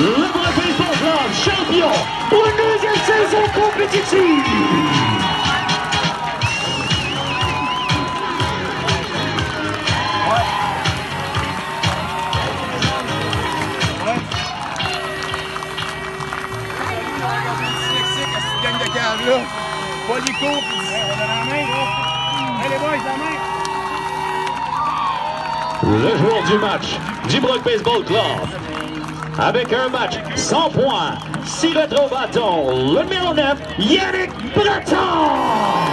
Liverpool la paix, champion pour la deuxième saison compétitive gang de cave là. Pas les. Allez, boys, la main. Le joueur du match du Brock Baseball Club. Avec un match 100 points, 6 au bâton, le numéro 9, Yannick Breton!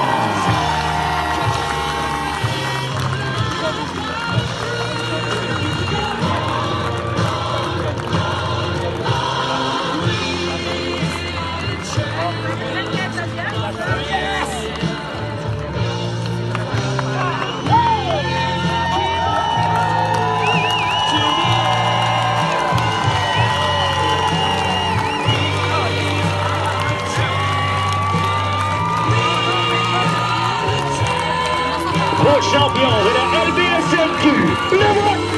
champion de la LBSMQ, le vote